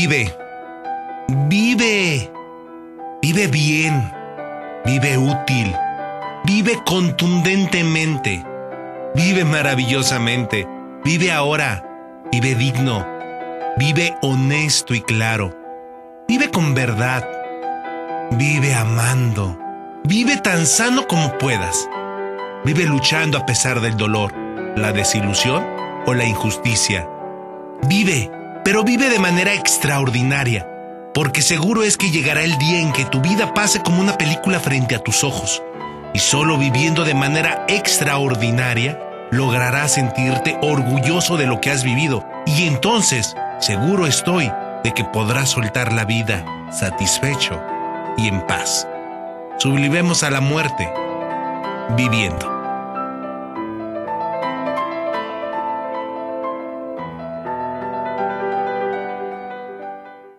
Vive. Vive. Vive bien. Vive útil. Vive contundentemente. Vive maravillosamente. Vive ahora. Vive digno. Vive honesto y claro. Vive con verdad. Vive amando. Vive tan sano como puedas. Vive luchando a pesar del dolor, la desilusión o la injusticia. Vive, pero vive de manera extraordinaria, porque seguro es que llegará el día en que tu vida pase como una película frente a tus ojos, y solo viviendo de manera extraordinaria lograrás sentirte orgulloso de lo que has vivido, y entonces seguro estoy de que podrás soltar la vida satisfecho y en paz. Sublimemos a la muerte viviendo.